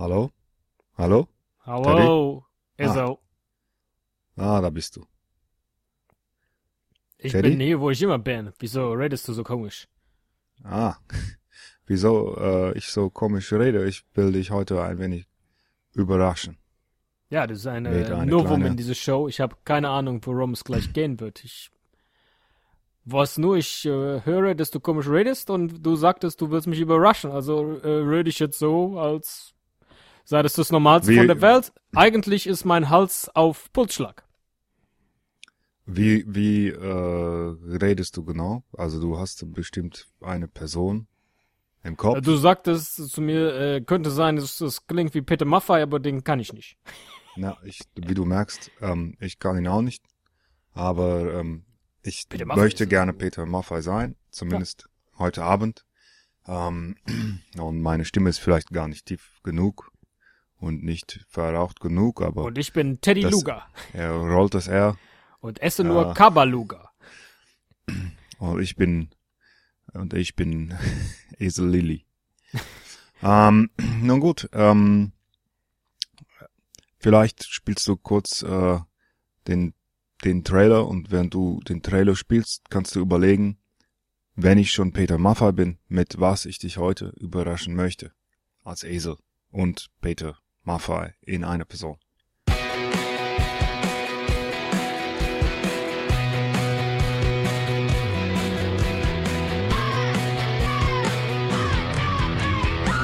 Hallo? Hallo? Hallo, Izzo. Ah, da bist du. Ich Teddy? bin hier, wo ich immer bin. Wieso redest du so komisch? Ah, wieso äh, ich so komisch rede? Ich will dich heute ein wenig überraschen. Ja, das ist eine, Mit einer Novum kleine- in dieser Show. Ich habe keine Ahnung, worum es gleich gehen wird. Ich weiß nur, ich äh, höre, dass du komisch redest und du sagtest, du willst mich überraschen. Also äh, rede ich jetzt so, als sei das das Normalste Wie- von der Welt. Eigentlich ist mein Hals auf Pulsschlag. Wie, wie äh, redest du genau? Also du hast bestimmt eine Person im Kopf. Du sagtest zu mir, äh, könnte sein, dass das klingt wie Peter Maffay, aber den kann ich nicht. Na, ich, wie du merkst, ähm, ich kann ihn auch nicht. Aber ähm, ich möchte gerne Peter Maffay sein, zumindest heute Abend. Ähm, und meine Stimme ist vielleicht gar nicht tief genug und nicht verraucht genug, aber Und ich bin Teddy Das- Luger er rollt das R und esse nur Ja. Kabaluga. und ich bin und ich bin Esel Lilly. ähm, nun gut, ähm, vielleicht spielst du kurz äh, den den Trailer und während du den Trailer spielst, kannst du überlegen, wenn ich schon Peter Maffay bin, mit was ich dich heute überraschen möchte. Als Esel und Peter Maffay in einer Person.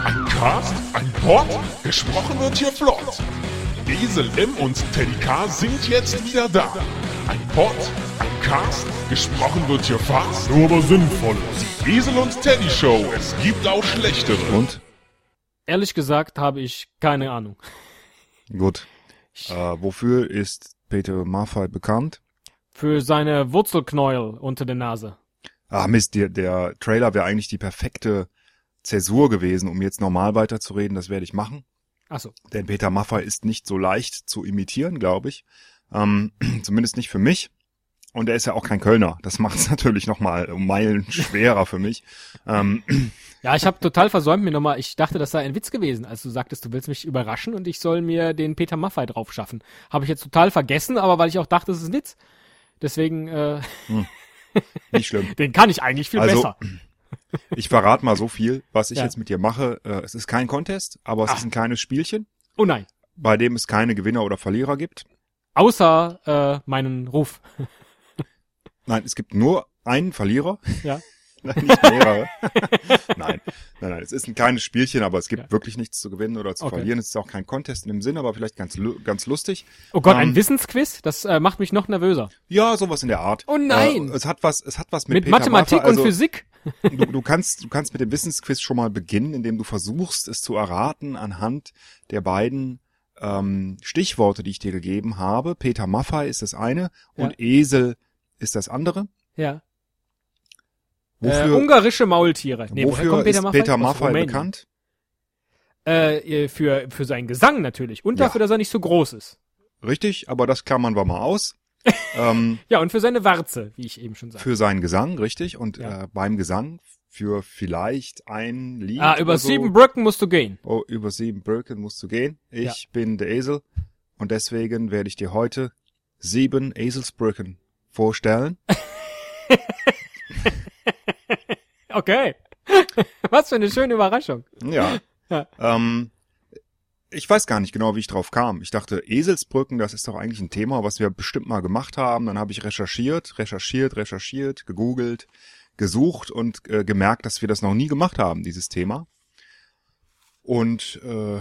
Ein Cast, ein Pod, gesprochen wird hier flott. Esel M und Teddy K sind jetzt wieder da. Ein Pod, ein Cast, gesprochen wird hier fast, nur aber sinnvoll. Die Esel und Teddy Show, es gibt auch schlechtere. Und Ehrlich gesagt habe ich keine Ahnung. gut, äh, wofür ist Peter Maffay bekannt? Für seine Wurzelknäuel unter der Nase. Ah Mist, der, der Trailer wäre eigentlich die perfekte Zäsur gewesen, um jetzt normal weiterzureden. Das werde ich machen. Achso. Denn Peter Maffay ist nicht so leicht zu imitieren, glaube ich. Ähm, zumindest nicht für mich. Und er ist ja auch kein Kölner. Das macht es natürlich nochmal um Meilen schwerer für mich. Ähm, Ja, ich habe total versäumt mir nochmal, ich dachte, das sei ein Witz gewesen, als du sagtest, du willst mich überraschen und ich soll mir den Peter Maffay drauf schaffen. Habe ich jetzt total vergessen, aber weil ich auch dachte, das ist ein Witz. Deswegen, äh, nicht schlimm. den kann ich eigentlich viel Also, besser. Ich verrate mal so viel, was ich Ja. jetzt mit dir mache. Äh, es ist kein Contest, aber es Ah. ist ein kleines Spielchen, Oh nein. bei dem es keine Gewinner oder Verlierer gibt. Außer äh, meinen Ruf. Nein, es gibt nur einen Verlierer. Ja. Nein, nicht mehrere. nein, nein, nein. Es ist ein kleines Spielchen, aber es gibt Ja. wirklich nichts zu gewinnen oder zu Okay. verlieren. Es ist auch kein Contest in dem Sinn, aber vielleicht ganz, ganz lustig. Oh Gott, Ähm, ein Wissensquiz? Das äh, macht mich noch nervöser. Ja, sowas in der Art. Oh nein! Äh, es hat was, es hat was mit, Mit, Peter Mathematik also, und Physik? Du, du kannst, du kannst mit dem Wissensquiz schon mal beginnen, indem du versuchst, es zu erraten anhand der beiden ähm, Stichworte, die ich dir gegeben habe. Peter Maffay ist das eine und Esel ist das andere. Ja. Äh, Wofür, ungarische Maultiere. Nee, wofür kommt Peter ist Maffay? Peter Maffay bekannt? Äh, für, für seinen Gesang natürlich. Und Ja. dafür, dass er nicht so groß ist. Richtig, aber das klammern wir mal aus. ähm, Ja, und für seine Warze, wie ich eben schon sagte. für seinen Gesang, richtig? Und Ja. äh, beim Gesang für vielleicht ein Lied. Ah, über so. sieben Brücken musst du gehen. Oh, über sieben Brücken musst du gehen. Ich Ja. bin der Esel und deswegen werde ich dir heute sieben Eselsbrücken vorstellen. Okay. Was für eine schöne Überraschung. Ja. Ja. Ähm, ich weiß gar nicht genau, wie ich drauf kam. Ich dachte, Eselsbrücken, das ist doch eigentlich ein Thema, was wir bestimmt mal gemacht haben. Dann habe ich recherchiert, recherchiert, recherchiert, gegoogelt, gesucht und äh, gemerkt, dass wir das noch nie gemacht haben, dieses Thema. Und äh,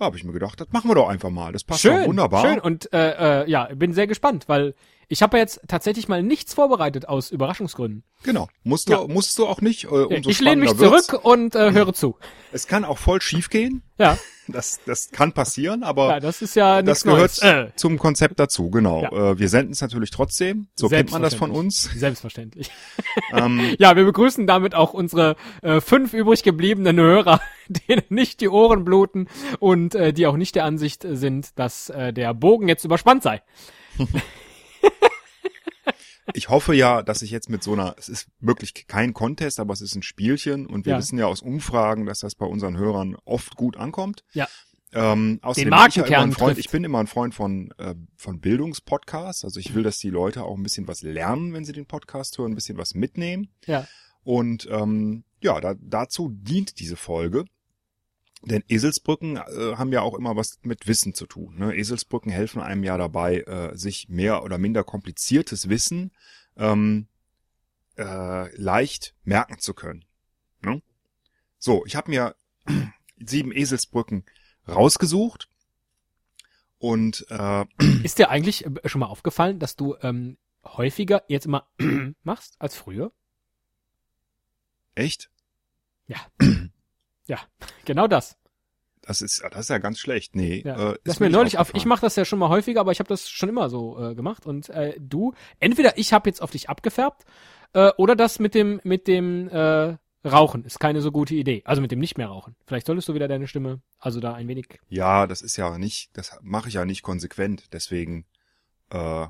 habe ich mir gedacht, das machen wir doch einfach mal. Das passt doch Schön, wunderbar. schön. Und äh, äh, ja, bin sehr gespannt, weil ich habe ja jetzt tatsächlich mal nichts vorbereitet aus Überraschungsgründen. Genau. Musst du, Ja. musst du auch nicht. Äh, umso ich lehne mich wird's. zurück und äh, höre zu. Es kann auch voll schief gehen. Ja, Das, das kann passieren, aber ja das ist ja das gehört. Äh, zum Konzept dazu, genau. Ja. Äh, wir senden es natürlich trotzdem. So kennt man das von uns. Selbstverständlich. ähm, Ja, wir begrüßen damit auch unsere äh, fünf übrig gebliebenen Hörer, denen nicht die Ohren bluten und äh, die auch nicht der Ansicht sind, dass äh, der Bogen jetzt überspannt sei. Ich hoffe ja, dass ich jetzt mit so einer, es ist wirklich kein Contest, aber es ist ein Spielchen und wir Ja. wissen ja aus Umfragen, dass das bei unseren Hörern oft gut ankommt. Ja. Ähm, außerdem Den bin ich, ja immer Markenkern ein Freund, ich bin immer ein Freund von, äh, von Bildungspodcasts. Also ich will, dass die Leute auch ein bisschen was lernen, wenn sie den Podcast hören, ein bisschen was mitnehmen. Ja. Und ähm, ja, da, dazu dient diese Folge. Denn Eselsbrücken äh, haben ja auch immer was mit Wissen zu tun. Ne? Eselsbrücken helfen einem ja dabei, äh, sich mehr oder minder kompliziertes Wissen ähm, äh, leicht merken zu können. Ne? So, ich habe mir sieben Eselsbrücken rausgesucht und äh, Ist dir eigentlich äh, schon mal aufgefallen, dass du ähm, häufiger jetzt immer machst als früher? echt, Ja, genau das. das ist das ist ja ganz schlecht. Nee, Ja. äh, das ist mir neulich auf. Ich mache das ja schon mal häufiger, aber ich habe das schon immer so äh, gemacht. Und äh, du, entweder ich habe jetzt auf dich abgefärbt äh, oder das mit dem mit dem äh, Rauchen ist keine so gute Idee. Also mit dem nicht mehr rauchen. Vielleicht solltest du wieder deine Stimme, also da ein wenig. Ja, das ist ja nicht, das mache ich ja nicht konsequent. Deswegen äh,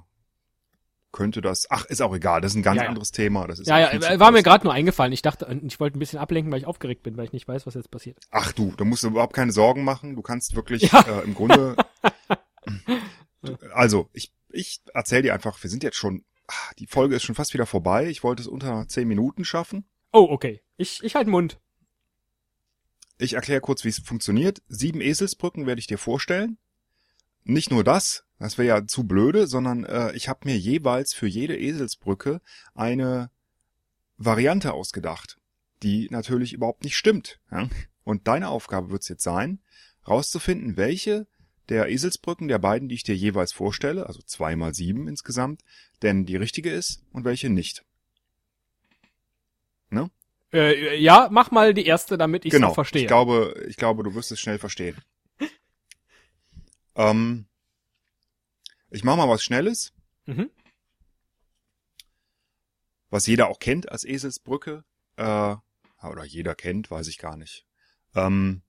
könnte das. Ach, ist auch egal. Das ist ein ganz Ja, ja. anderes Thema. Das ist Ja, ja, war mir gerade nur eingefallen. Ich dachte, äh, ich wollte ein bisschen ablenken, weil ich aufgeregt bin, weil ich nicht weiß, was jetzt passiert. Ach du, da musst du überhaupt keine Sorgen machen. Du kannst wirklich Ja. äh, im Grunde. also ich ich erzähl dir einfach. Wir sind jetzt schon. ah, Die Folge ist schon fast wieder vorbei. Ich wollte es unter zehn Minuten schaffen. Oh, okay. Ich ich halt Mund. Ich erkläre kurz, wie es funktioniert. Sieben Eselsbrücken werde ich dir vorstellen. Nicht nur das, das wäre ja zu blöde, sondern äh, ich habe mir jeweils für jede Eselsbrücke eine Variante ausgedacht, die natürlich überhaupt nicht stimmt. Ja? Und deine Aufgabe wird es jetzt sein, rauszufinden, welche der Eselsbrücken der beiden, die ich dir jeweils vorstelle, also zwei mal sieben insgesamt, denn die richtige ist und welche nicht. Äh, ja, mach mal die erste, damit ich genau. auch verstehe. Ich glaube, ich glaube, du wirst es schnell verstehen. ähm, ich mache mal was Schnelles, mhm. was jeder auch kennt als Eselsbrücke. Äh, oder jeder kennt, weiß ich gar nicht. Ähm,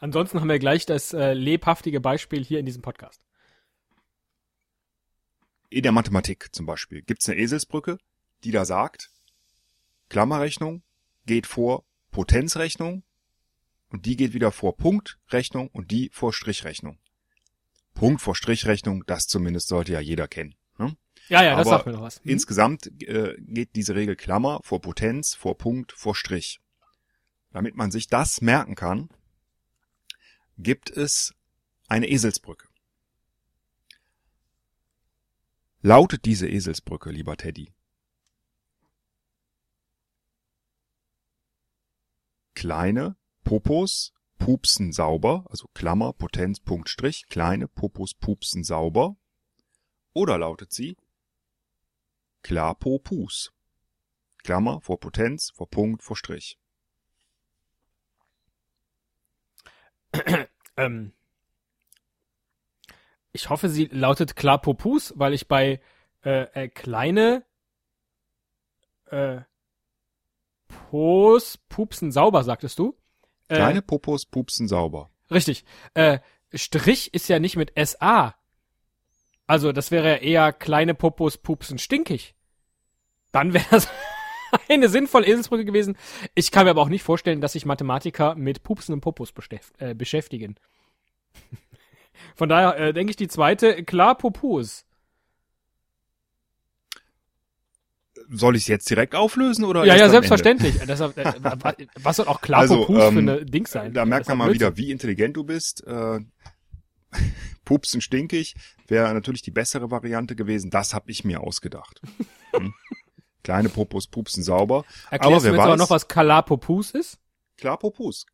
Ansonsten haben wir gleich das äh, lebhaftige Beispiel hier in diesem Podcast. in der Mathematik zum Beispiel gibt es eine Eselsbrücke, die da sagt, Klammerrechnung geht vor Potenzrechnung und die geht wieder vor Punktrechnung und die vor Strichrechnung. Punkt vor Strichrechnung, das zumindest sollte ja jeder kennen. Ne? Ja, ja, das Aber sagt mir noch was. Mhm. Insgesamt äh, geht diese Regel Klammer vor Potenz, vor Punkt, vor Strich. Damit man sich das merken kann, gibt es eine Eselsbrücke. Lautet diese Eselsbrücke, lieber Teddy? Kleine Popos pupsen sauber, also Klammer, Potenz, Punkt, Strich, kleine Popos pupsen sauber. Oder lautet sie Klapopus. Klammer vor Potenz, vor Punkt, vor Strich. Ähm, ich hoffe, sie lautet klar Popus, weil ich bei äh, äh, kleine äh, Pos pupsen sauber, sagtest du? Äh, Kleine Popos pupsen sauber. Richtig. Äh, Strich ist ja nicht mit SA. Also das wäre ja eher kleine Popos pupsen stinkig. Dann wäre das eine sinnvolle Eselsbrücke gewesen. Ich kann mir aber auch nicht vorstellen, dass sich Mathematiker mit pupsenden Popos beschäft äh, beschäftigen. Von daher äh, denke ich die zweite, klar Popus. Soll ich es jetzt direkt auflösen oder? Ja, ja, selbstverständlich. Deshalb, äh, wa- was soll auch klar Also, ähm, für eine Dings Ende? sein? Da merkt Das man mal Blödsinn. wieder, wie intelligent du bist. Äh, pupsen stinkig wäre natürlich die bessere Variante gewesen. Das habe ich mir ausgedacht. Hm? Kleine Popos pupsen sauber. Erklärst aber du wer mir jetzt aber weiß- noch, was klar Popus ist? Klar Popus.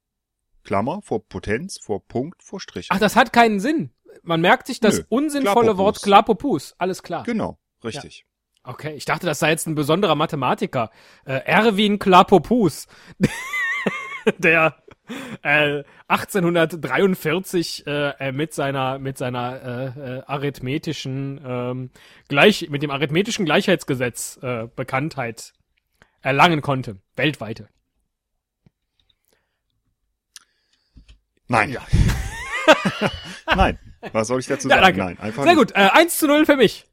Klammer vor Potenz, vor Punkt, vor Strich. Ach, das hat keinen Sinn. Man merkt sich das Nö, unsinnvolle Klapopus. Wort Klapopus. Alles klar. Genau, richtig. Okay, ich dachte, das sei jetzt ein besonderer Mathematiker. Äh, Erwin Klapopus. Der äh, 1843 äh, äh, mit seiner mit seiner äh, äh, arithmetischen ähm, gleich mit dem arithmetischen Gleichheitsgesetz äh, Bekanntheit erlangen konnte, weltweite. Nein. Nein. Was soll ich dazu Ja, sagen? danke. Nein, einfach Sehr gut, äh, 1 zu 0 für mich.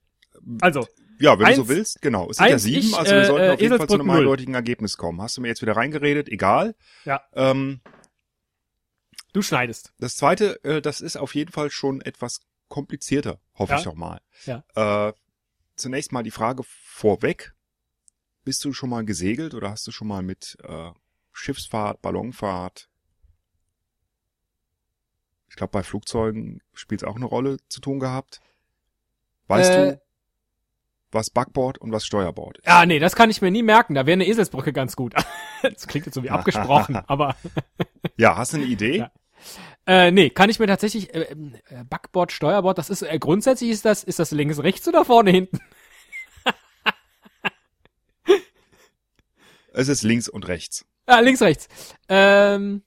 Also, Ja, wenn Eins- du so willst, genau. Es sind ja sieben, ich, also wir sollten äh, auf jeden Fall zu einem Eselsbrücken null. eindeutigen Ergebnis kommen. Hast du mir jetzt wieder reingeredet? Egal. ja. Ähm, Du schneidest. Das zweite, äh, das ist auf jeden Fall schon etwas komplizierter, hoffe Ja. ich doch mal. Ja. Äh, zunächst mal die Frage vorweg. Bist du schon mal gesegelt oder hast du schon mal mit äh, Schiffsfahrt, Ballonfahrt? Ich glaube, bei Flugzeugen spielt es auch eine Rolle zu tun gehabt. Weißt Äh. du, was Backbord und was Steuerbord ist? Ah, nee, das kann ich mir nie merken. Da wäre eine Eselsbrücke ganz gut. das klingt jetzt so wie abgesprochen, aber Ja, hast du eine Idee? Ja. äh, nee, kann ich mir tatsächlich äh, äh, Backbord, Steuerbord, das ist äh, grundsätzlich ist das ist das links, rechts oder vorne, hinten? Es ist links und rechts. Ah, links, rechts. Ähm,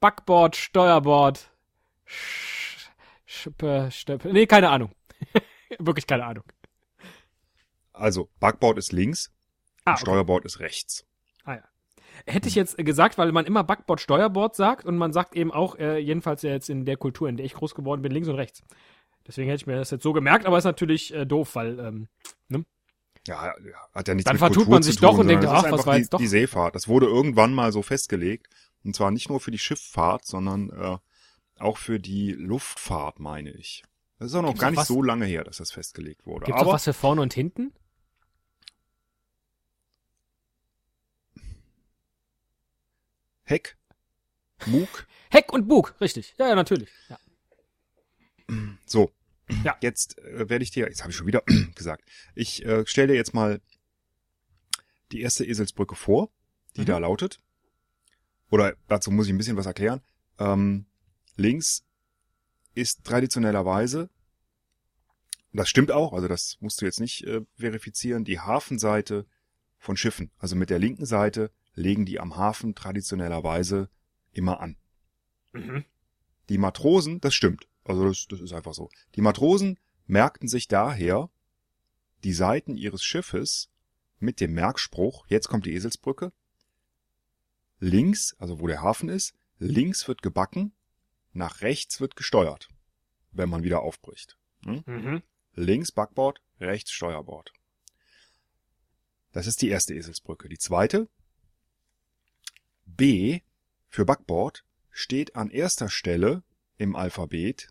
Backbord, Steuerbord, Sch Schippe, Stöppe. Nee, keine Ahnung. Wirklich keine Ahnung. Also, Backbord ist links, Ah, okay. Steuerbord ist rechts. Ah, ja. Hätte ich jetzt äh, gesagt, weil man immer Backbord, Steuerbord sagt und man sagt eben auch, äh, jedenfalls ja jetzt in der Kultur, in der ich groß geworden bin, links und rechts. Deswegen hätte ich mir das jetzt so gemerkt, aber ist natürlich äh, doof, weil ähm, Ja, ja, hat ja nichts Dann mit vertut Kultur man sich tun, doch und denkt, es ach, was war die, jetzt doch? Die Seefahrt. Das wurde irgendwann mal so festgelegt. Und zwar nicht nur für die Schifffahrt, sondern äh, auch für die Luftfahrt, meine ich. Das ist auch noch Gibt's gar nicht was- so lange her, dass das festgelegt wurde. auch Aber was für vorne und hinten? Heck, Bug, Heck und Bug, richtig. Ja, ja, natürlich. Ja. so. Ja. Jetzt äh, werde ich dir, jetzt habe ich schon wieder gesagt, ich äh, stelle dir jetzt mal die erste Eselsbrücke vor, die Mhm. da lautet. Oder dazu muss ich ein bisschen was erklären. Ähm, links ist traditionellerweise, das stimmt auch, also das musst du jetzt nicht äh, verifizieren, die Hafenseite von Schiffen. Also mit der linken Seite legen die am Hafen traditionellerweise immer an. Mhm. Die Matrosen, das stimmt. Also das, das ist einfach so. Die Matrosen merkten sich daher die Seiten ihres Schiffes mit dem Merkspruch, jetzt kommt die Eselsbrücke, links, also wo der Hafen ist, links wird gebacken, nach rechts wird gesteuert, wenn man wieder aufbricht. Hm? Mhm. Links Backbord, rechts Steuerbord. Das ist die erste Eselsbrücke. Die zweite, B für Backbord, steht an erster Stelle im Alphabet,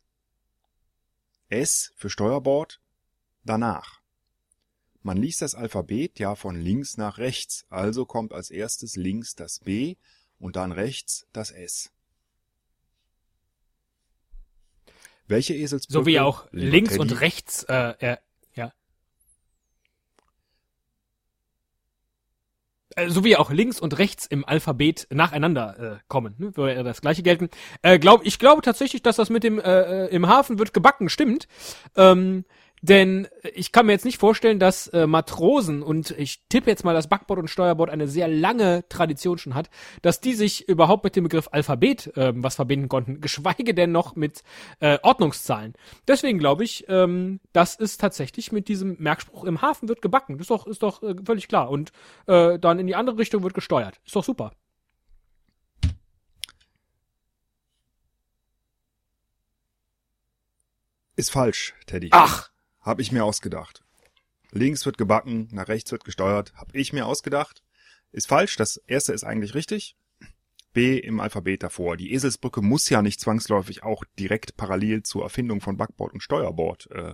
S für Steuerbord danach. Man liest das Alphabet ja von links nach rechts, also kommt als erstes links das B und dann rechts das S. Welche Eselsbrücke? So wie auch links Teddy? und rechts, äh, äh, ja. Äh, So wie auch links und rechts im Alphabet nacheinander äh, kommen, ne? würde ja das gleiche gelten. Äh, glaub, ich glaube tatsächlich, dass das mit dem äh, äh, im Hafen wird gebacken stimmt. Ähm, denn ich kann mir jetzt nicht vorstellen, dass äh, Matrosen und ich tippe jetzt mal, dass Backbord und Steuerbord eine sehr lange Tradition schon hat, dass die sich überhaupt mit dem Begriff Alphabet ähm, was verbinden konnten, geschweige denn noch mit äh, Ordnungszahlen. Deswegen glaube ich, ähm, das ist tatsächlich mit diesem Merkspruch im Hafen wird gebacken. Das ist doch, ist doch äh, völlig klar. Und äh, dann in die andere Richtung wird gesteuert. Ist doch super. Ist falsch, Teddy. Ach, Hab ich mir ausgedacht. Links wird gebacken, nach rechts wird gesteuert. Hab ich mir ausgedacht. Ist falsch. Das erste ist eigentlich richtig. B im Alphabet davor. Die Eselsbrücke muss ja nicht zwangsläufig auch direkt parallel zur Erfindung von Backbord und Steuerbord äh,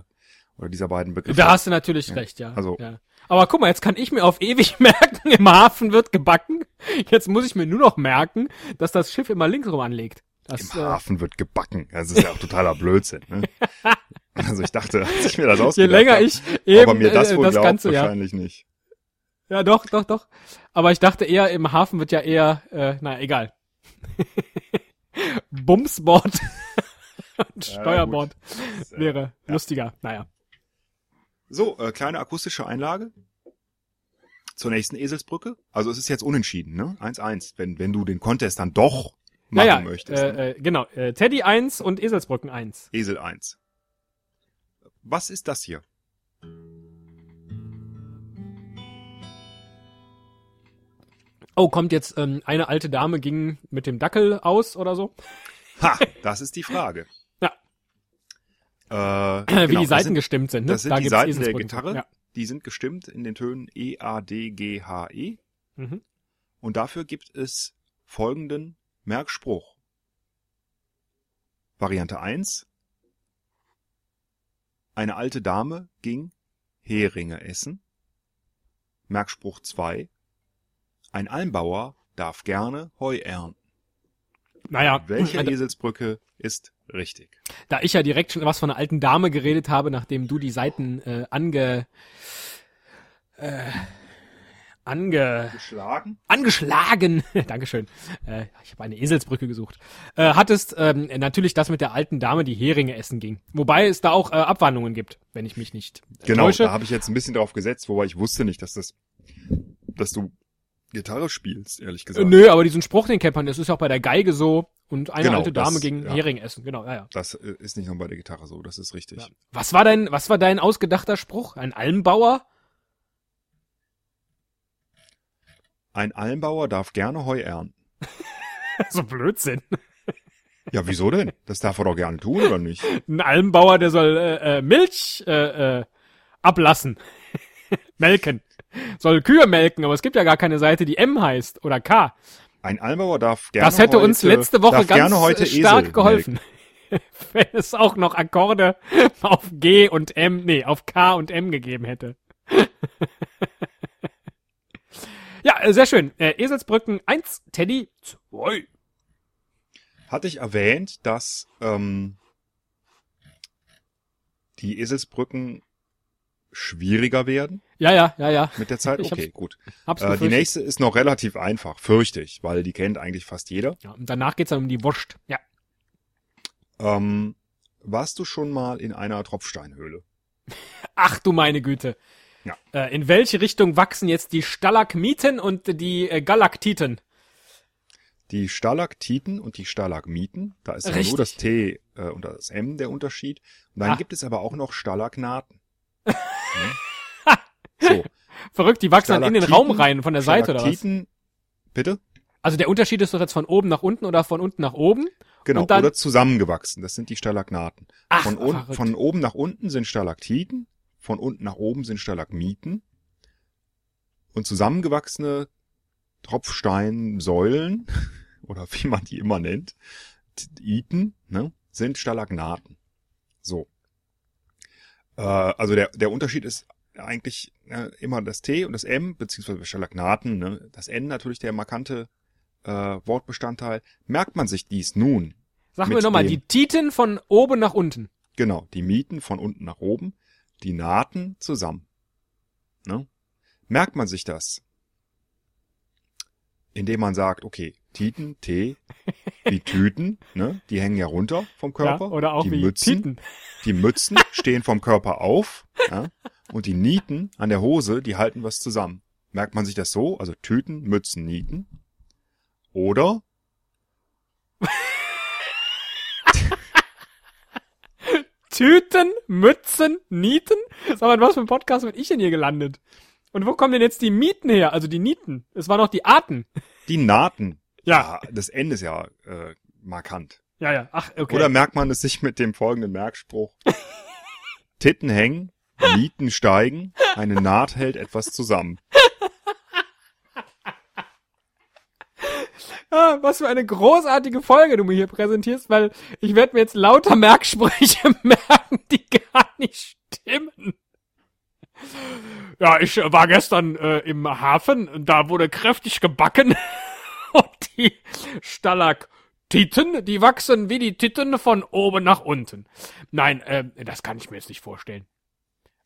oder dieser beiden Begriffe. da hast du natürlich Ja. recht, ja. Also- ja. Aber guck mal, jetzt kann ich mir auf ewig merken, im Hafen wird gebacken. Jetzt muss ich mir nur noch merken, dass das Schiff immer links rum anlegt. Das, Im äh, Hafen wird gebacken. Das ist ja auch totater Blödsinn. Ne? Also ich dachte, als ich mir das je ausgedacht länger hab, ich eben aber mir das äh, wohl das glaubt, Ganze, ja. wahrscheinlich nicht. Ja, doch, doch, doch. Aber ich dachte eher, im Hafen wird ja eher, äh, naja, egal. Bumsbord und Ja, Steuerbord äh, wäre lustiger. Naja. So, äh, kleine akustische Einlage zur nächsten Eselsbrücke. Also es ist jetzt unentschieden, ne? 1-1, wenn, wenn du den Contest dann doch machen Naja, möchtest. ne? äh, äh, genau. Äh, Teddy 1 und Eselsbrücken 1. Esel 1. Was ist das hier? Oh, kommt jetzt ähm, eine alte Dame ging mit dem Dackel aus oder so? Ha, das ist die Frage. Ja. Äh, Wie genau, die das Seiten sind, gestimmt sind, ne? das sind da die Seiten der. Gitarre. Ja. Die sind gestimmt in den Tönen E, A, D, G, H, E. Mhm. Und dafür gibt es folgenden Merkspruch. Variante 1. Eine alte Dame ging Heringe essen. Merkspruch 2. Ein Almbauer darf gerne Heu ernten. Naja, Welche da, Eselsbrücke ist richtig? da ich ja direkt schon was von einer alten Dame geredet habe, nachdem du die Seiten äh, ange äh, ange Geschlagen? angeschlagen, Dankeschön, äh, ich habe eine Eselsbrücke gesucht, äh, hattest ähm, natürlich das mit der alten Dame, die Heringe essen ging. Wobei es da auch äh, Abwandlungen gibt, wenn ich mich nicht äh, Genau, täusche. da habe ich jetzt ein bisschen drauf gesetzt, wobei ich wusste nicht, dass das, dass du Gitarre spielst, ehrlich Äh, gesagt. nö, aber diesen Spruch, den kennt man, das ist ja auch bei der Geige so und eine Genau, alte Dame das- ging ja. Hering essen, genau, ja, ja. Das äh, ist nicht nur bei der Gitarre so, das ist richtig. Ja. Was war dein, was war dein ausgedachter Spruch? Ein Almbauer? Ein Almbauer darf gerne Heu ernten. so Blödsinn. Ja, wieso denn? Das darf er doch gerne tun, oder nicht? Ein Almbauer, der soll äh, äh, Milch äh, äh, ablassen. melken. Soll Kühe melken, aber es gibt ja gar keine Seite, die M heißt oder K. Ein Almbauer darf gerne Das hätte heute, uns letzte Woche ganz äh, stark Esel geholfen. Wenn es auch noch Akkorde auf G und M, nee, auf K und M gegeben hätte. Ja, äh, sehr schön. Äh, Eselsbrücken 1, Teddy 2. Hatte ich erwähnt, dass ähm, die Eselsbrücken schwieriger werden Ja, ja, ja, ja. mit der Zeit? Okay, hab's gut. Hab's Äh, die nächste ist noch relativ einfach, fürchte ich, weil die kennt eigentlich fast jeder. Ja, und danach geht's dann um die Wurst. Ja. Ähm, warst du schon mal in einer Tropfsteinhöhle? Ach du meine Güte. Ja. Äh, in welche Richtung wachsen jetzt die Stalagmiten und die äh, Galaktiten? Die Stalaktiten und die Stalagmiten, da ist ja nur das T äh, und das M der Unterschied. Und dann Ah. gibt es aber auch noch Stalagnaten. Hm? So, Verrückt, die wachsen dann in den Raum rein von der Seite oder was? Stalaktiten, bitte? Also der Unterschied ist doch jetzt von oben nach unten oder von unten nach oben? Genau, dann- oder zusammengewachsen, das sind die Stalagnaten. Ach, Von, un verrückt. von oben nach unten sind Stalaktiten, von unten nach oben sind Stalagmiten und zusammengewachsene Tropfsteinsäulen oder wie man die immer nennt, Iten, ne, sind Stalagnaten. So. Äh, also der, der Unterschied ist eigentlich äh, immer das T und das M, beziehungsweise Stalagnaten, ne, das N natürlich der markante äh, Wortbestandteil. Merkt man sich dies nun, Sag mit mir nochmal, die Titen von oben nach unten. Genau, die Mieten von unten nach oben, die Nahten zusammen. Ne? Merkt man sich das? Indem man sagt, okay, Titen, T, wie Tüten, ne? die hängen ja runter vom Körper. Ja, oder auch die wie Mützen, Titen. die Mützen stehen vom Körper auf. Ja? Und die Nieten an der Hose, die halten was zusammen. Merkt man sich das so? Also Tüten, Mützen, Nieten. Oder Tüten, Mützen, Nieten? Sag mal, in was für ein Podcast bin ich denn hier gelandet? Und wo kommen denn jetzt die Mieten her? Also die Nieten. Es waren noch die Arten. die Nahten. Ja. Das N ist ja äh, markant. Ja, ja. Ach, okay. Oder merkt man es sich mit dem folgenden Merkspruch? Titten hängen, Mieten steigen, eine Naht hält etwas zusammen. Ah, was für eine großartige Folge du mir hier präsentierst, weil ich werde mir jetzt lauter Merksprüche merken, die gar nicht stimmen. Ja, ich äh, war gestern äh, im Hafen, da wurde kräftig gebacken und die Stalaktiten, die wachsen wie die Titten von oben nach unten. Nein, äh, das kann ich mir jetzt nicht vorstellen.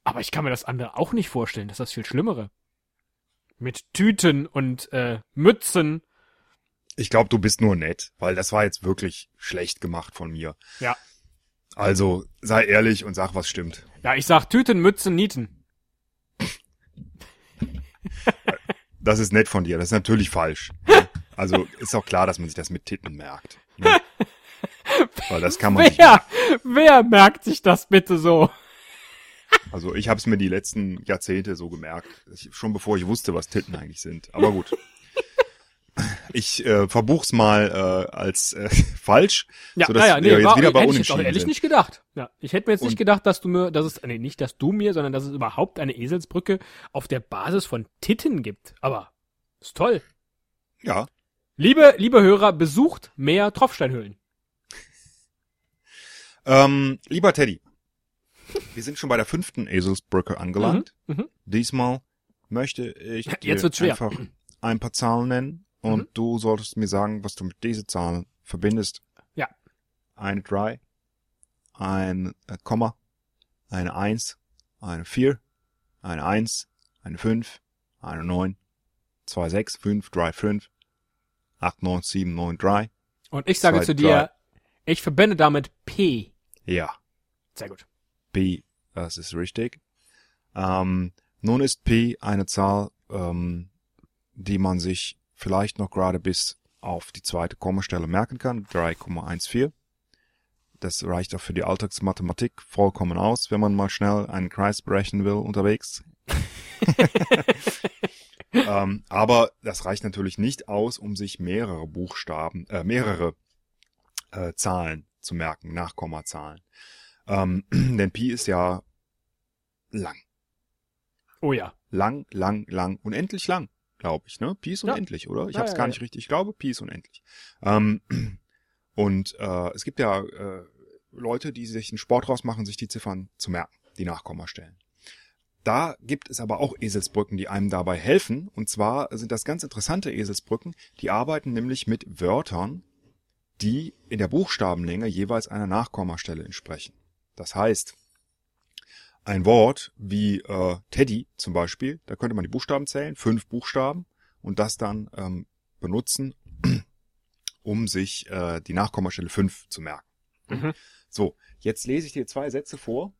Aber ich kann mir das andere auch nicht vorstellen, das ist das viel Schlimmere. Mit Tüten und äh, Mützen. Ich glaube, du bist nur nett, weil das war jetzt wirklich schlecht gemacht von mir. Ja. Also sei ehrlich und sag, was stimmt. Ja, ich sag Tüten, Mützen, Nieten. Das ist nett von dir. Das ist natürlich falsch. ne? Also ist auch klar, dass man sich das mit Titten merkt. Ne? Weil das kann man Wer, wer merkt sich das bitte so? Also ich habe es mir die letzten Jahrzehnte so gemerkt, ich, schon bevor ich wusste, was Titten eigentlich sind. Aber gut. Ich äh, verbuch's mal äh, als äh, falsch, Ja, sodass naja, wir nee, jetzt war, wieder bei hätte ich jetzt auch ehrlich sind. nicht gedacht. Ja, ich hätte mir jetzt nicht Und- gedacht, dass du mir, dass es, nee, nicht, dass du mir, sondern dass es überhaupt eine Eselsbrücke auf der Basis von Titten gibt. Aber, ist toll. Ja, Liebe, liebe Hörer, besucht mehr Tropfsteinhöhlen. Ähm, lieber Teddy, wir sind schon bei der fünften Eselsbrücke angelangt. Mhm, mhm. Diesmal möchte ich dir einfach ein paar Zahlen nennen und Mhm. du solltest mir sagen, was du mit diesen Zahlen verbindest. Ja. Eine 3, ein äh, Komma, eine 1, eine 4, eine 1, eine 5, eine 9, 2, 6, 5, 3, 5, 8, 9, 7, 9, 3. Und ich sage Zwei, zu dir, ich verbinde damit P. Ja. Sehr gut. P, das ist richtig. Ähm, nun ist P eine Zahl, ähm, die man sich vielleicht noch gerade bis auf die zweite Kommastelle merken kann, 3,14. Das reicht auch für die Alltagsmathematik vollkommen aus, wenn man mal schnell einen Kreis berechnen will unterwegs. ähm, aber das reicht natürlich nicht aus, um sich mehrere Buchstaben, äh, mehrere äh, Zahlen zu merken, Nachkommazahlen. Ähm, denn Pi ist ja lang. Oh ja. Lang, lang, lang, unendlich lang, glaube ich, ne? Ist Ja. unendlich, oder? Ich Ja, habe es ja, gar nicht richtig. Ich glaube, ist unendlich. Ähm, und äh, es gibt ja äh, Leute, die sich einen Sport draus machen, sich die Ziffern zu merken, die Nachkommastellen. Da gibt es aber auch Eselsbrücken, die einem dabei helfen. Und zwar sind das ganz interessante Eselsbrücken, die arbeiten nämlich mit Wörtern, die in der Buchstabenlänge jeweils einer Nachkommastelle entsprechen. Das heißt, ein Wort wie äh, Teddy zum Beispiel, da könnte man die Buchstaben zählen, fünf Buchstaben, und das dann ähm, benutzen, um sich äh, die Nachkommastelle fünf zu merken. Mhm. So, jetzt lese ich dir zwei Sätze vor,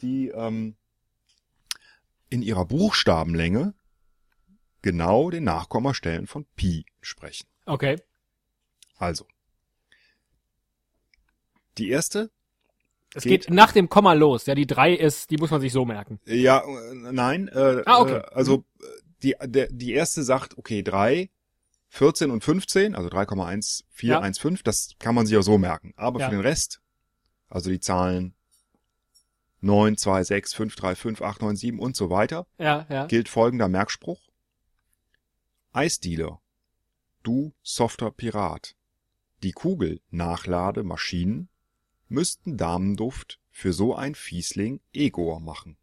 die ähm, in ihrer Buchstabenlänge genau den Nachkommastellen von Pi entsprechen. Okay. Also, die erste Es Geht- geht, nach dem Komma los. Ja, die drei ist, die muss man sich so merken. Ja, äh, nein. Äh, Ah, okay. Äh, also äh, die, der, die erste sagt, okay, 3, 14 und 15, also 3,1415, das kann man sich auch so merken. Aber Ja. für den Rest, also die Zahlen 9, 2, 6, 5, 3, 5, 8, 9, 7 und so weiter, Ja, ja. gilt folgender Merkspruch. Eisdealer, du softer Pirat. Die Kugel nachlade Maschinen müssten Damenduft für so ein Fiesling Egor machen.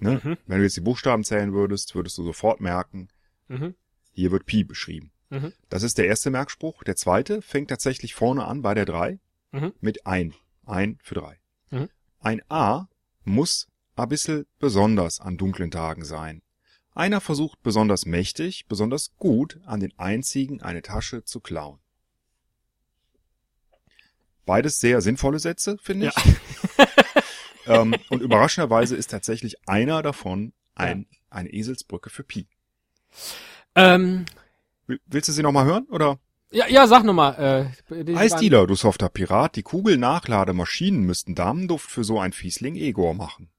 ne? Mhm. Wenn du jetzt die Buchstaben zählen würdest, würdest du sofort merken, Mhm. hier wird Pi beschrieben. Mhm. Das ist der erste Merkspruch. Der zweite fängt tatsächlich vorne an bei der 3 Mhm. mit ein. Ein für drei. Mhm. Ein A muss a bissel besonders an dunklen Tagen sein. Einer versucht besonders mächtig, besonders gut an den einzigen eine Tasche zu klauen. Beides sehr sinnvolle Sätze, finde ich. ähm, und überraschenderweise ist tatsächlich einer davon ein, eine Eselsbrücke für Pi. Ähm, Will- Willst du sie nochmal hören, oder? ja, ja, sag nochmal. Äh, die- Eisdealer, du softer Pirat, die Kugelnachlademaschinen müssten Damenduft für so ein Fiesling Egor machen.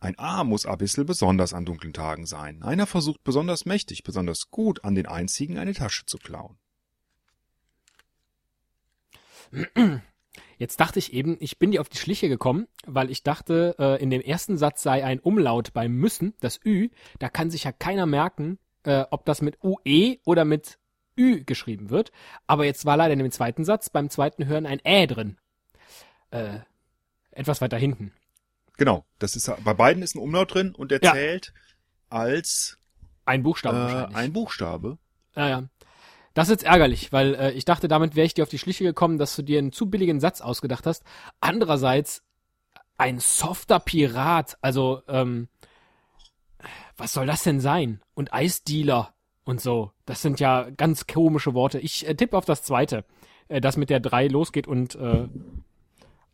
Ein A muss a bissel besonders an dunklen Tagen sein. Einer versucht besonders mächtig, besonders gut an den einzigen eine Tasche zu klauen. Jetzt dachte ich eben, ich bin dir auf die Schliche gekommen, weil ich dachte, äh, in dem ersten Satz sei ein Umlaut beim Müssen, das Ü, da kann sich ja keiner merken, äh, ob das mit UE oder mit Ü geschrieben wird. Aber jetzt war leider in dem zweiten Satz beim zweiten Hören ein Ä drin. Äh, etwas weiter hinten. Genau, das ist bei beiden ist ein Umlaut drin und der Ja. zählt als Ein äh, Buchstabe wahrscheinlich. ein Buchstabe. Ja, ja. Das ist jetzt ärgerlich, weil äh, ich dachte, damit wäre ich dir auf die Schliche gekommen, dass du dir einen zu billigen Satz ausgedacht hast. Andererseits, ein softer Pirat, also, ähm, was soll das denn sein? Und Eisdealer und so. Das sind ja ganz komische Worte. Ich äh, tippe auf das zweite, äh, das mit der drei losgeht und äh,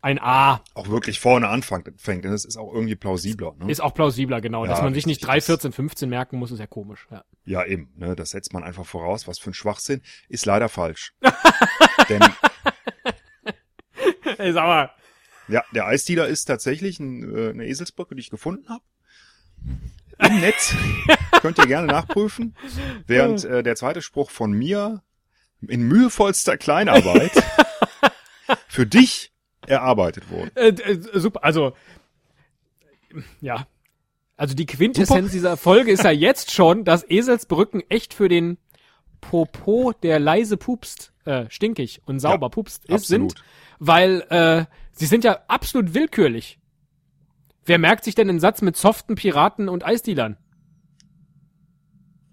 ein A Auch wirklich vorne anfängt, fängt, denn das ist auch irgendwie plausibler. Ne? ist auch plausibler, genau. Ja, Dass man sich nicht richtig, 3, das- 14, 15 merken muss, ist ja komisch. Ja. Ja, eben. Ne, das setzt man einfach voraus. Was für ein Schwachsinn. Ist leider falsch. Denn Ey, sag mal. Ja, der Eisdealer ist tatsächlich ein, äh, eine Eselsbrücke, die ich gefunden habe. Im Netz. Könnt ihr gerne nachprüfen. Während äh, der zweite Spruch von mir in mühevollster Kleinarbeit für dich erarbeitet wurde. Äh, äh, super, also ja. Also die Quintessenz dieser Folge ist ja jetzt schon, dass Eselsbrücken echt für den Popo, der leise pupst, äh, stinkig und sauber Ja, pupst ist, sind, weil äh, sie sind ja absolut willkürlich. Wer merkt sich denn den Satz mit soften Piraten und Eisdealern?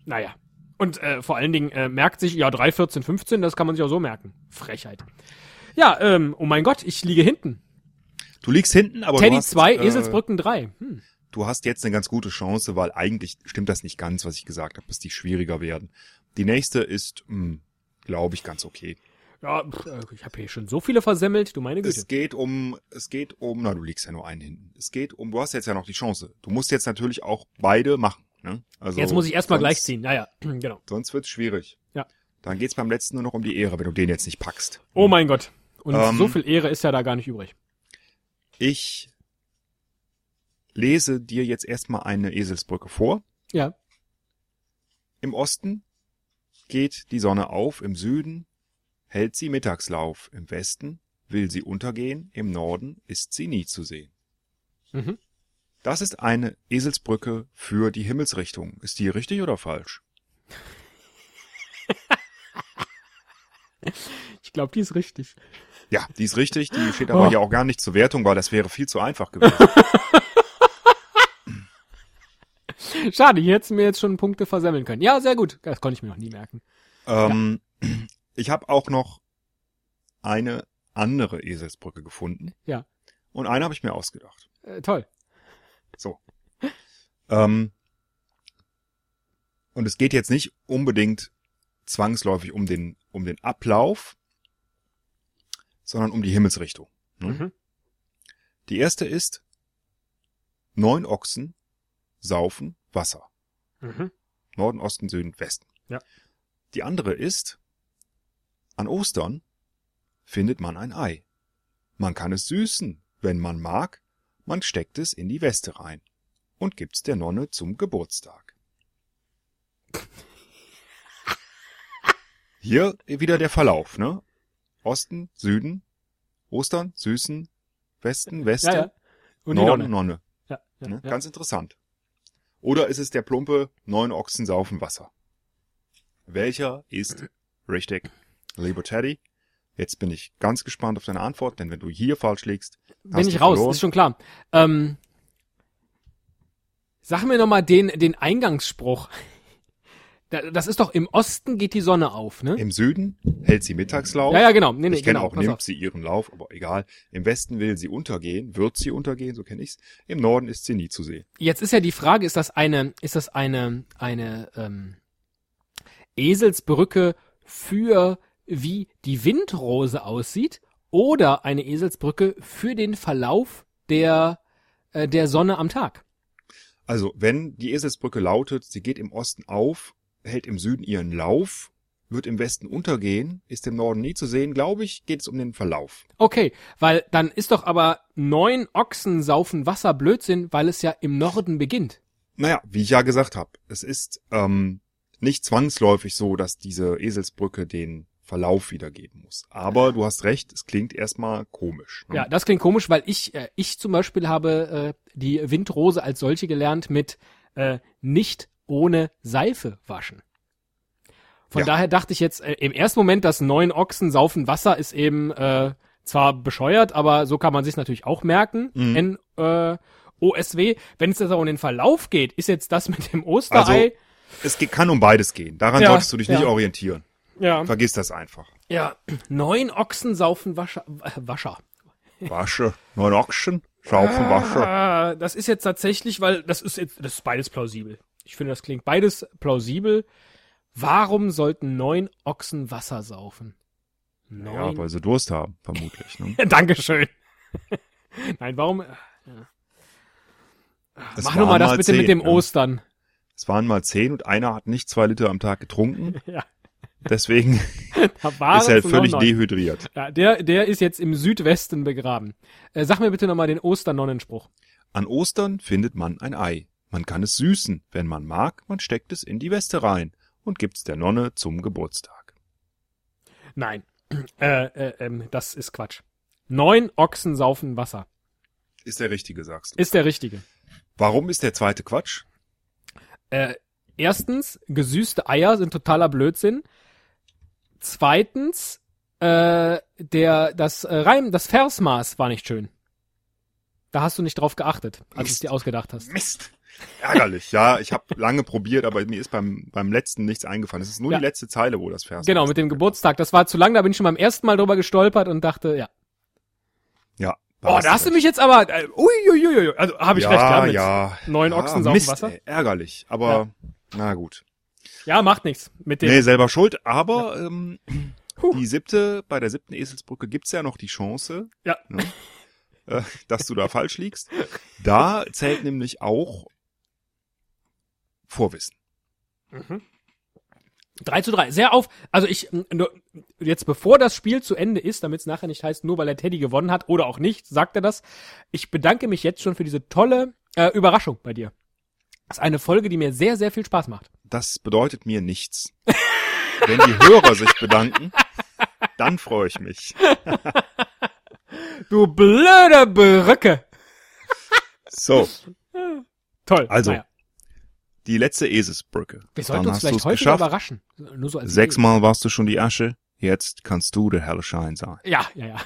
Naja. Und äh, vor allen Dingen äh, merkt sich, ja, 3, 14, 15, das kann man sich auch so merken. Frechheit. Ja, ähm, oh mein Gott, ich liege hinten. Du liegst hinten, aber Teddy du hast, 2, äh, Eselsbrücken 3. Hm. du hast jetzt eine ganz gute Chance, weil eigentlich stimmt das nicht ganz, was ich gesagt habe, dass die schwieriger werden. Die nächste ist, glaube ich, ganz okay. Ja, äh, ich habe hier schon so viele versemmelt, du meine Güte. Es geht um, es geht um, na, du liegst ja nur einen hinten. Es geht um, du hast jetzt ja noch die Chance. Du musst jetzt natürlich auch beide machen. Ne? Also Jetzt muss ich erstmal gleich ziehen. Naja, genau. Sonst wird's schwierig. Ja. Dann geht's beim letzten nur noch um die Ehre, wenn du den jetzt nicht packst. Oh mein Gott. Und Ähm, so viel Ehre ist ja da gar nicht übrig. Ich lese dir jetzt erstmal eine Eselsbrücke vor. Ja. Im Osten geht die Sonne auf, im Süden hält sie Mittagslauf, im Westen will sie untergehen, im Norden ist sie nie zu sehen. Mhm. Das ist eine Eselsbrücke für die Himmelsrichtung. Ist die richtig oder falsch? Ich glaube, die ist richtig. Ja, die ist richtig, die steht aber Oh. hier auch gar nicht zur Wertung, weil das wäre viel zu einfach gewesen. Schade, hier hätten wir jetzt schon Punkte versemmeln können. Ja, sehr gut. Das konnte ich mir noch nie merken. ähm, ich habe auch noch eine andere Eselsbrücke gefunden. Ja. Und eine habe ich mir ausgedacht. Äh, toll. So. Ähm, und es geht jetzt nicht unbedingt zwangsläufig um den, um den Ablauf, sondern um die Himmelsrichtung. Ne? Mhm. Die erste ist, neun Ochsen saufen Wasser. Mhm. Norden, Osten, Süden, Westen. Ja. Die andere ist, an Ostern findet man ein Ei. Man kann es süßen, wenn man mag, man steckt es in die Weste rein und gibt's der Nonne zum Geburtstag. Hier wieder der Verlauf, ne? Osten, Süden, Ostern, Süßen, Westen, Weste, Ja, ja. Und Norden, Nonne. Nonne. Ja, ja, Ne? ja. Ganz interessant. Oder ist es der plumpe neun Ochsen saufen Wasser? Welcher ist richtig? Lieber Teddy, jetzt bin ich ganz gespannt auf deine Antwort, denn wenn du hier falsch liegst, Bin ich raus, verloren. ist schon klar. Ähm, sag mir noch mal den, den Eingangsspruch. Da- Das ist doch im Osten geht die Sonne auf, ne? Im Süden hält sie Mittagslauf. Ja, ja, genau. Nee, nee, ich kenne genau. auch, nimmt sie ihren Lauf, aber egal. Im Westen will sie untergehen, wird sie untergehen, so kenne ich's. Im Norden ist sie nie zu sehen. Jetzt ist ja die Frage, ist das eine, ist das eine, eine ähm, Eselsbrücke für wie die Windrose aussieht oder eine Eselsbrücke für den Verlauf der äh, der Sonne am Tag? Also, wenn die Eselsbrücke lautet, sie geht im Osten auf, hält im Süden ihren Lauf, wird im Westen untergehen, ist im Norden nie zu sehen, glaube ich, geht es um den Verlauf. Okay, weil dann ist doch aber neun Ochsen saufen Wasser Blödsinn, weil es ja im Norden beginnt. Naja, wie ich ja gesagt habe, es ist ähm, nicht zwangsläufig so, dass diese Eselsbrücke den Verlauf wiedergeben muss. Aber du hast recht, es klingt erstmal komisch. Ne? Ja, das klingt komisch, weil ich, äh, ich zum Beispiel habe äh, die Windrose als solche gelernt mit äh, nicht ohne Seife waschen. Von Ja. daher dachte ich jetzt äh, im ersten Moment, dass neun Ochsen saufen Wasser ist eben äh, zwar bescheuert, aber so kann man sich natürlich auch merken. Mhm. N äh, OSW. Wenn es jetzt aber um den Verlauf geht, ist jetzt das mit dem Osterei. Es ge- kann um beides gehen. Daran Ja, solltest du dich nicht ja. orientieren. ja, Vergiss das einfach. ja, neun Ochsen saufen Wascher. äh, Wascher. Wasche, neun Ochsen, saufen Wasche. Ah, das ist jetzt tatsächlich, weil das ist jetzt, das ist beides plausibel. Ich finde, das klingt beides plausibel. Warum sollten neun Ochsen Wasser saufen? Ja, Neun. weil sie Durst haben, vermutlich. Ne? Dankeschön. Nein, warum? äh, Ja. Es Mach nochmal das bitte zehn, mit dem ne? Ostern. Es waren mal zehn und einer hat nicht zwei Liter am Tag getrunken. Ja, Deswegen ist er völlig dehydriert. Ja, der, der ist jetzt im Südwesten begraben. Äh, sag mir bitte nochmal den Osternonnenspruch. An Ostern findet man ein Ei. Man kann es süßen. Wenn man mag, man steckt es in die Weste rein und gibt's der Nonne zum Geburtstag. Nein, äh, äh, ähm, das ist Quatsch. Neun Ochsen saufen Wasser. Ist der richtige, sagst du. Ist der richtige. Warum ist der zweite Quatsch? Äh, erstens, gesüßte Eier sind totaler Blödsinn. zweitens, äh, der, das äh, Reim, das Versmaß war nicht schön. Da hast du nicht drauf geachtet, als du es dir ausgedacht hast. Mist. Ärgerlich, ja. Ich habe lange probiert, aber mir ist beim, beim letzten nichts eingefallen. Es ist nur Ja. die letzte Zeile, wo das Vers Genau, mit dem Geburtstag. Das war zu lang, da bin ich schon beim ersten Mal drüber gestolpert und dachte, ja. Ja. Oh, da hast du mich jetzt aber, äh, ui, ui, ui, ui. also habe ich ja, recht, ja, mit ja. neun ja, Ochsen Mist, Wasser. Ey, ärgerlich, aber na gut. Ja, macht nichts. Mit dem, Nee, selber schuld, aber ähm, Puh. die siebte, bei der siebten Eselsbrücke gibt's ja noch die Chance, Ja. ne, äh, dass du da falsch liegst. Da zählt nämlich auch Vorwissen. 3 zu 3. Sehr auf. Also ich, jetzt bevor das Spiel zu Ende ist, damit es nachher nicht heißt, nur weil der Teddy gewonnen hat oder auch nicht, sagt er das. Ich bedanke mich jetzt schon für diese tolle äh, Überraschung bei dir. Das ist eine Folge, die mir sehr, sehr viel Spaß macht. Das bedeutet mir nichts. Wenn die Hörer sich bedanken, dann freue ich mich. Du blöde Brücke. So, Toll. Also, Naja, die letzte Eselsbrücke. wir sollten Dann uns vielleicht häufiger geschafft. überraschen. Nur so als Sechsmal warst du schon die Asche, jetzt kannst du der helle Schein sein. Ja, ja, ja.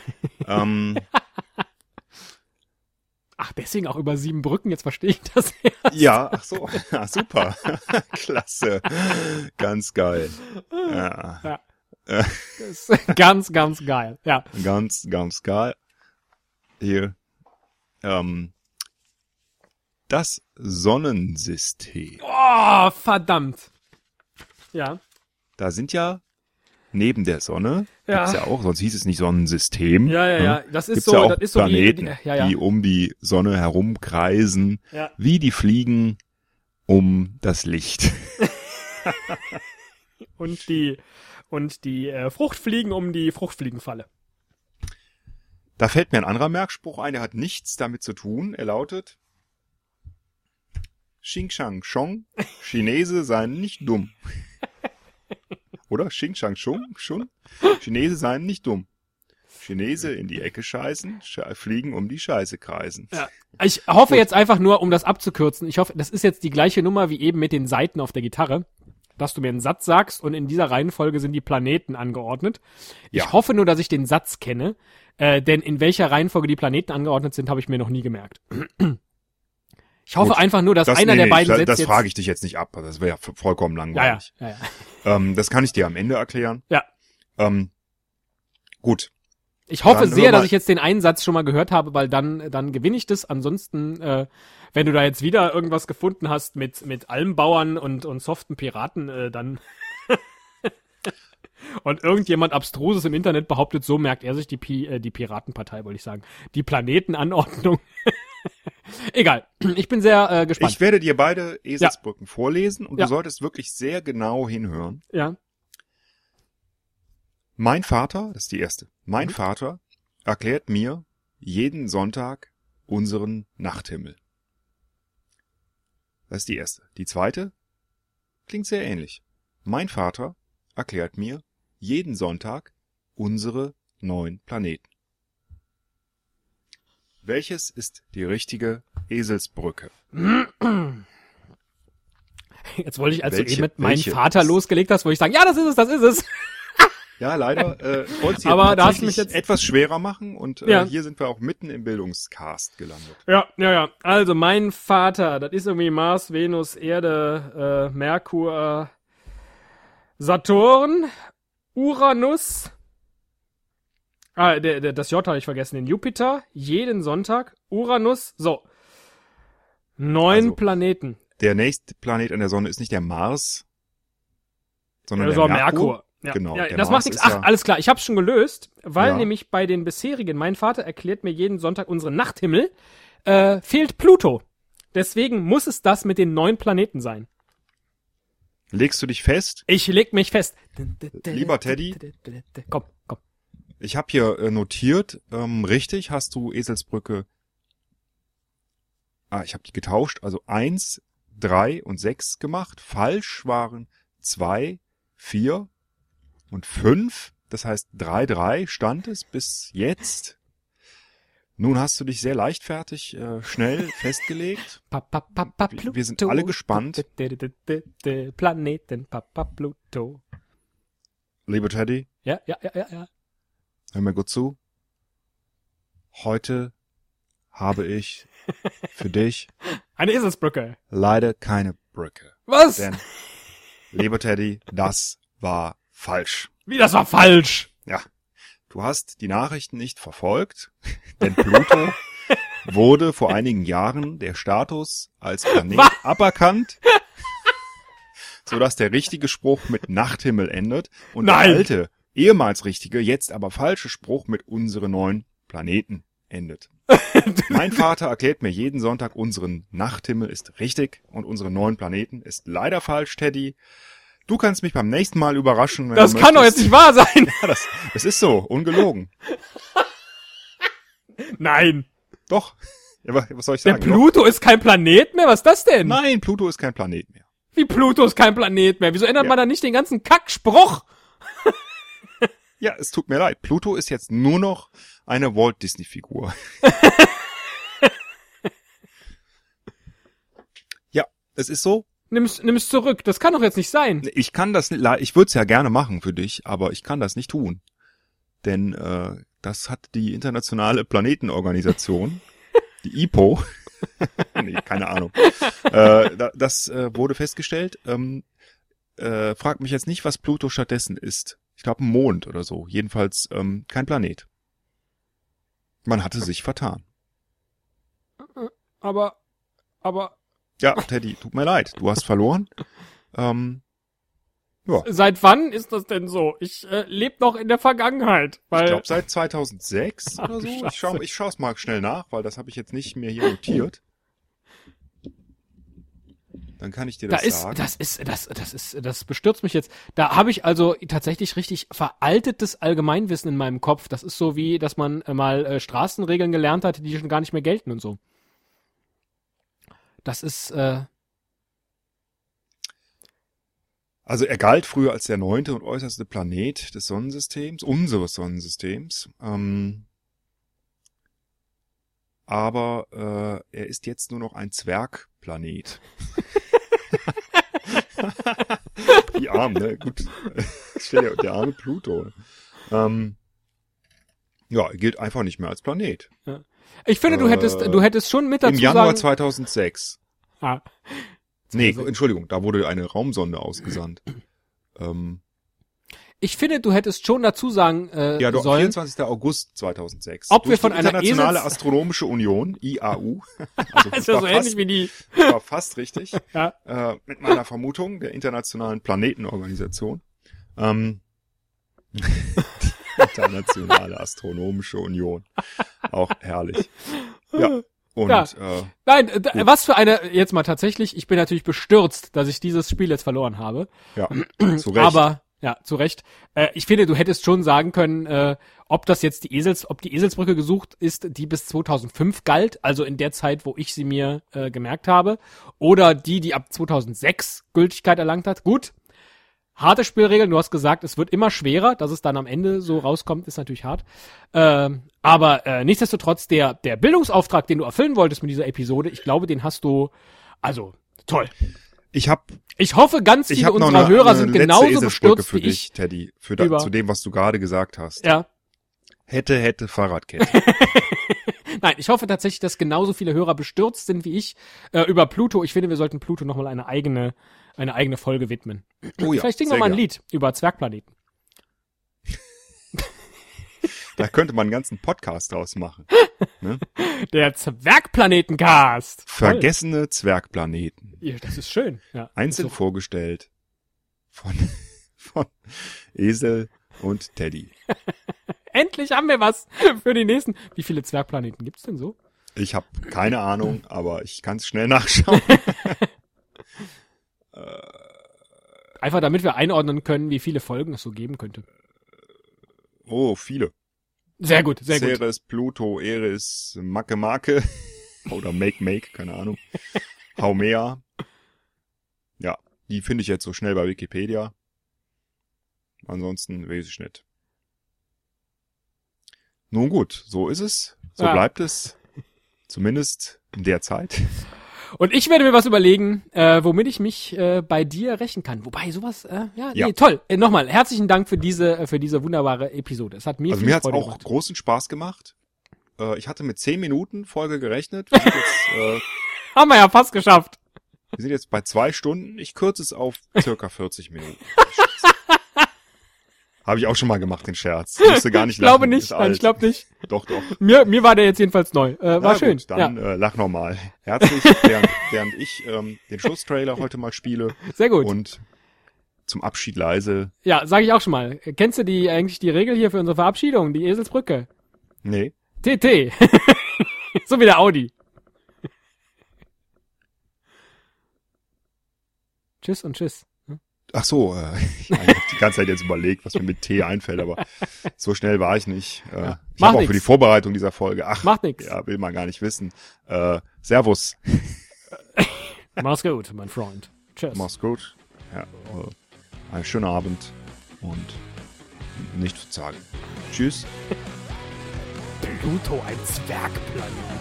ähm, Ach, deswegen auch über sieben Brücken, jetzt verstehe ich das. ja, ach so, ja, super. Klasse. Ganz geil. Ja, ist ganz, ganz geil. Ja. ganz, ganz geil. Hier. Ähm, das Sonnensystem. Oh, verdammt. Ja. Da sind ja neben der Sonne, Ja. gibt's ja auch, sonst hieß es nicht Sonnensystem. Ja, ja, ne? ja. Das ist Gibt's so, ja auch das ist so Planeten, die, die, ja, ja. die um die Sonne herumkreisen, Ja. wie die fliegen um das Licht. Und die, und die äh, Fruchtfliegen um die Fruchtfliegenfalle. Da fällt mir ein anderer Merkspruch ein, der hat nichts damit zu tun. Er lautet Xing Shang Chong, Chinese seien nicht dumm. Oder? Xing Shang Chong, schon? Chinese seien nicht dumm. Chinese in die Ecke scheißen, sche fliegen um die Scheiße kreisen. Ja. Ich hoffe Gut. jetzt einfach nur, um das abzukürzen, ich hoffe, das ist jetzt die gleiche Nummer wie eben mit den Seiten auf der Gitarre, dass du mir einen Satz sagst und in dieser Reihenfolge sind die Planeten angeordnet. Ja. Ich hoffe nur, dass ich den Satz kenne, äh, denn in welcher Reihenfolge die Planeten angeordnet sind, habe ich mir noch nie gemerkt. Ich hoffe Gut. einfach nur, dass einer nee, der nee, beiden das, Sätze das jetzt... frage ich dich jetzt nicht ab. Das wäre ja vollkommen ja, ja, langweilig. ja, ja. Ähm, das kann ich dir am Ende erklären. Ja. Ähm, gut. Ich hoffe Dann sehr, dass ich jetzt den einen Satz schon mal gehört habe, weil dann, dann gewinne ich das. Ansonsten, äh, wenn du da jetzt wieder irgendwas gefunden hast mit, mit Almbauern und, und soften Piraten, äh, dann. und irgendjemand Abstruses im Internet behauptet, so merkt er sich die, Pi äh, die Piratenpartei, wollte ich sagen. Die Planetenanordnung. Egal. Ich bin sehr äh, gespannt. Ich werde dir beide Eselsbrücken vorlesen und Ja. du solltest wirklich sehr genau hinhören. ja. Mein Vater, das ist die erste, mein Mhm. Vater erklärt mir jeden Sonntag unseren Nachthimmel. Das ist die erste. Die zweite klingt sehr ähnlich. Mein Vater erklärt mir jeden Sonntag unsere neun Planeten. Welches ist die richtige Eselsbrücke? Jetzt wollte ich, als Welche- du eben mit meinem Vater losgelegt hast, wollte ich sagen, ja, das ist es, das ist es. Ja, leider. Äh, ich Aber da hast du mich jetzt- etwas schwerer machen und äh, Ja. hier sind wir auch mitten im Bildungscast gelandet. Ja, ja, ja. Also mein Vater, das ist irgendwie Mars, Venus, Erde, äh, Merkur, Saturn, Uranus. Ah, der, der, das J habe ich vergessen. Den Jupiter, jeden Sonntag, Uranus. So. Neun Also, Planeten. Der nächste Planet an der Sonne ist nicht der Mars, sondern Also der Merkur. Merkur. Ja, Genau, ja, das Mars macht nichts. Ach, ja- alles klar. Ich hab's schon gelöst, weil Ja. nämlich bei den bisherigen, mein Vater erklärt mir jeden Sonntag unseren Nachthimmel, äh, fehlt Pluto. Deswegen muss es das mit den neun Planeten sein. Legst du dich fest? Ich leg mich fest. Lieber Teddy. Komm, komm. Ich habe hier äh, notiert, ähm, richtig hast du Eselsbrücke. Ah, ich habe die getauscht, also eins, drei und sechs gemacht. Falsch waren zwei, vier und fünf. Das heißt, drei, drei stand es bis jetzt. Nun hast du dich sehr leichtfertig, äh, schnell festgelegt. Wir- wir sind alle gespannt. Planeten, Papa, Pluto. Lieber Teddy, Ja, ja, ja, ja, ja. Hör mir gut zu. Heute habe ich für dich Eine Eselsbrücke. leider keine Brücke. Was? Denn, lieber Teddy, das war falsch. Wie, das war falsch. Ja, du hast die Nachrichten nicht verfolgt, denn Pluto wurde vor einigen Jahren der Status als Planet Was? aberkannt, sodass der richtige Spruch mit Nachthimmel endet und Nein. der alte, ehemals richtige, jetzt aber falsche Spruch mit unsere neuen Planeten endet. mein Vater erklärt mir jeden Sonntag, unseren Nachthimmel ist richtig und unsere neuen Planeten ist leider falsch, Teddy. Du kannst mich beim nächsten Mal überraschen. Wenn Das du kann doch jetzt möchtest. nicht wahr sein. Ja, das, das ist so, ungelogen. Nein. Doch. Ja, wa- was soll ich Der sagen? Pluto ist kein Planet mehr? Was ist das denn? Nein, Pluto ist kein Planet mehr. Wie Pluto ist kein Planet mehr? Wieso ändert Ja. man da nicht den ganzen Kackspruch? Ja, es tut mir leid. Pluto ist jetzt nur noch eine Walt Disney Figur. ja, es ist so. Nimm's, nimm's zurück. Das kann doch jetzt nicht sein. Ich kann das nicht, ich würde es ja gerne machen für dich, aber ich kann das nicht tun. Denn äh, das hat die internationale Planetenorganisation, die IPO, nee, keine Ahnung. äh, da, das äh, wurde festgestellt. Ähm, äh, frag mich jetzt nicht, was Pluto stattdessen ist. Ich glaube, ein Mond oder so. Jedenfalls ähm, kein Planet. Man hatte sich vertan. Aber, aber, Ja, Teddy, tut mir leid. Du hast verloren. Ähm, seit wann ist das denn so? Ich äh, lebe noch in der Vergangenheit. Weil, Ich glaube seit 2006 Ach, oder so. Scheiße. Ich schau, ich schau's mal schnell nach, weil das habe ich jetzt nicht mehr hier notiert. Dann kann ich dir da das ist, sagen. das ist, das, das ist, das bestürzt mich jetzt. Da habe ich also tatsächlich richtig veraltetes Allgemeinwissen in meinem Kopf. Das ist so wie, dass man äh, mal äh, Straßenregeln gelernt hat, die schon gar nicht mehr gelten und so. Das ist, äh, Also er galt früher als der neunte und äußerste Planet des Sonnensystems, unseres Sonnensystems. Ähm, aber äh, er ist jetzt nur noch ein Zwergplanet. Wie arm, ne? Gut. Dir, der arme Pluto. Ähm, ja, gilt einfach nicht mehr als Planet. ich finde, du Äh, hättest, du hättest schon mit dazu Im Januar sagen, 2006. ah, Nee, Also- Entschuldigung, da wurde eine Raumsonde ausgesandt. Ähm, ich finde, du hättest schon dazu sagen äh, ja, doch, sollen, 24. August 2006. Ob wir von einer Internationale Esels- Astronomische Union, IAU. Also ist ja so fast, ähnlich wie die, war fast richtig. ja, Äh, mit meiner Vermutung der Internationalen Planetenorganisation. Ähm, die Internationale Astronomische Union. Auch herrlich. Ja. Und Ja. Äh, Nein, d- was für eine, jetzt mal tatsächlich, ich bin natürlich bestürzt, dass ich dieses Spiel jetzt verloren habe. ja, zu Recht. Aber, ja, zu Recht. Äh, ich finde, du hättest schon sagen können, äh, ob das jetzt die Esels, ob die Eselsbrücke gesucht ist, die bis 2005 galt, also in der Zeit, wo ich sie mir äh, gemerkt habe, oder die, die ab 2006 Gültigkeit erlangt hat. Gut. Harte Spielregeln, du hast gesagt, es wird immer schwerer, dass es dann am Ende so rauskommt, ist natürlich hart. Ähm, aber äh, nichtsdestotrotz, der, der Bildungsauftrag, den du erfüllen wolltest mit dieser Episode, ich glaube, den hast du, also, toll. Ich habe Ich hoffe, ganz viele unserer eine, Hörer eine sind genauso bestürzt für wie dich, ich. Teddy, für da, zu dem, was du gerade gesagt hast. Ja. Hätte, hätte, Fahrradkette. Nein, ich hoffe tatsächlich, dass genauso viele Hörer bestürzt sind wie ich äh, über Pluto. Ich finde, wir sollten Pluto nochmal eine eigene, eine eigene Folge widmen. Oh ja, Vielleicht singen wir mal ein. Lied über Zwergplaneten. Da könnte man einen ganzen Podcast draus machen. Der Zwergplanetencast. Vergessene Zwergplaneten. Ja, das ist schön. Ja. Einzeln So, vorgestellt von, von Esel und Teddy. endlich haben wir was für die nächsten. Wie viele Zwergplaneten gibt's denn so? Ich habe keine Ahnung, aber ich kann es schnell nachschauen. Einfach damit wir einordnen können, wie viele Folgen es so geben könnte. Oh, viele. Sehr gut, sehr gut. Ceres, Pluto, Eris, Macke Macke oder Make Make, keine Ahnung. Haumea. Ja, die finde ich jetzt so schnell bei Wikipedia. Ansonsten weiß ich nicht. Nun gut, so ist es. So Ja. bleibt es. Zumindest in der Zeit. Und ich werde mir was überlegen, äh, womit ich mich äh, bei dir rächen kann. Wobei sowas, äh, ja, Ja. nee, toll. Äh, Nochmal, herzlichen Dank für diese, äh, für diese wunderbare Episode. Es hat mir Also mir Freude auch gemacht. großen Spaß gemacht. Äh, ich hatte mit 10 Minuten Folge gerechnet. Wir jetzt, äh, Haben wir ja fast geschafft. wir sind jetzt bei zwei Stunden. Ich kürze es auf circa 40 Minuten. Habe ich auch schon mal gemacht, den Scherz. Ich musste gar nicht Ich glaube lachen, nicht, nein, ich glaube nicht. Doch, doch. Mir, mir war der jetzt jedenfalls neu. Äh, war Na schön. Gut, dann ja, äh, lach nochmal. Herzlich, während, während ich ähm, den Schlusstrailer heute mal spiele sehr gut. und zum Abschied leise. Ja, sage ich auch schon mal. Kennst du die eigentlich die Regel hier für unsere Verabschiedung, die Eselsbrücke? Nee. TT. so wie der Audi. Tschüss und tschüss. Ach so, äh, ich habe die ganze Zeit jetzt überlegt, was mir mit T einfällt, aber so schnell war ich nicht. Äh, Ja, ich habe auch für die Vorbereitung dieser Folge, ach, Macht nix. ja, will man gar nicht wissen. Äh, servus, Mach's gut, mein Freund. Tschüss. mach's gut. Ja, äh, einen schönen Abend und nicht zu sagen. Tschüss. Pluto, ein Zwergplanet.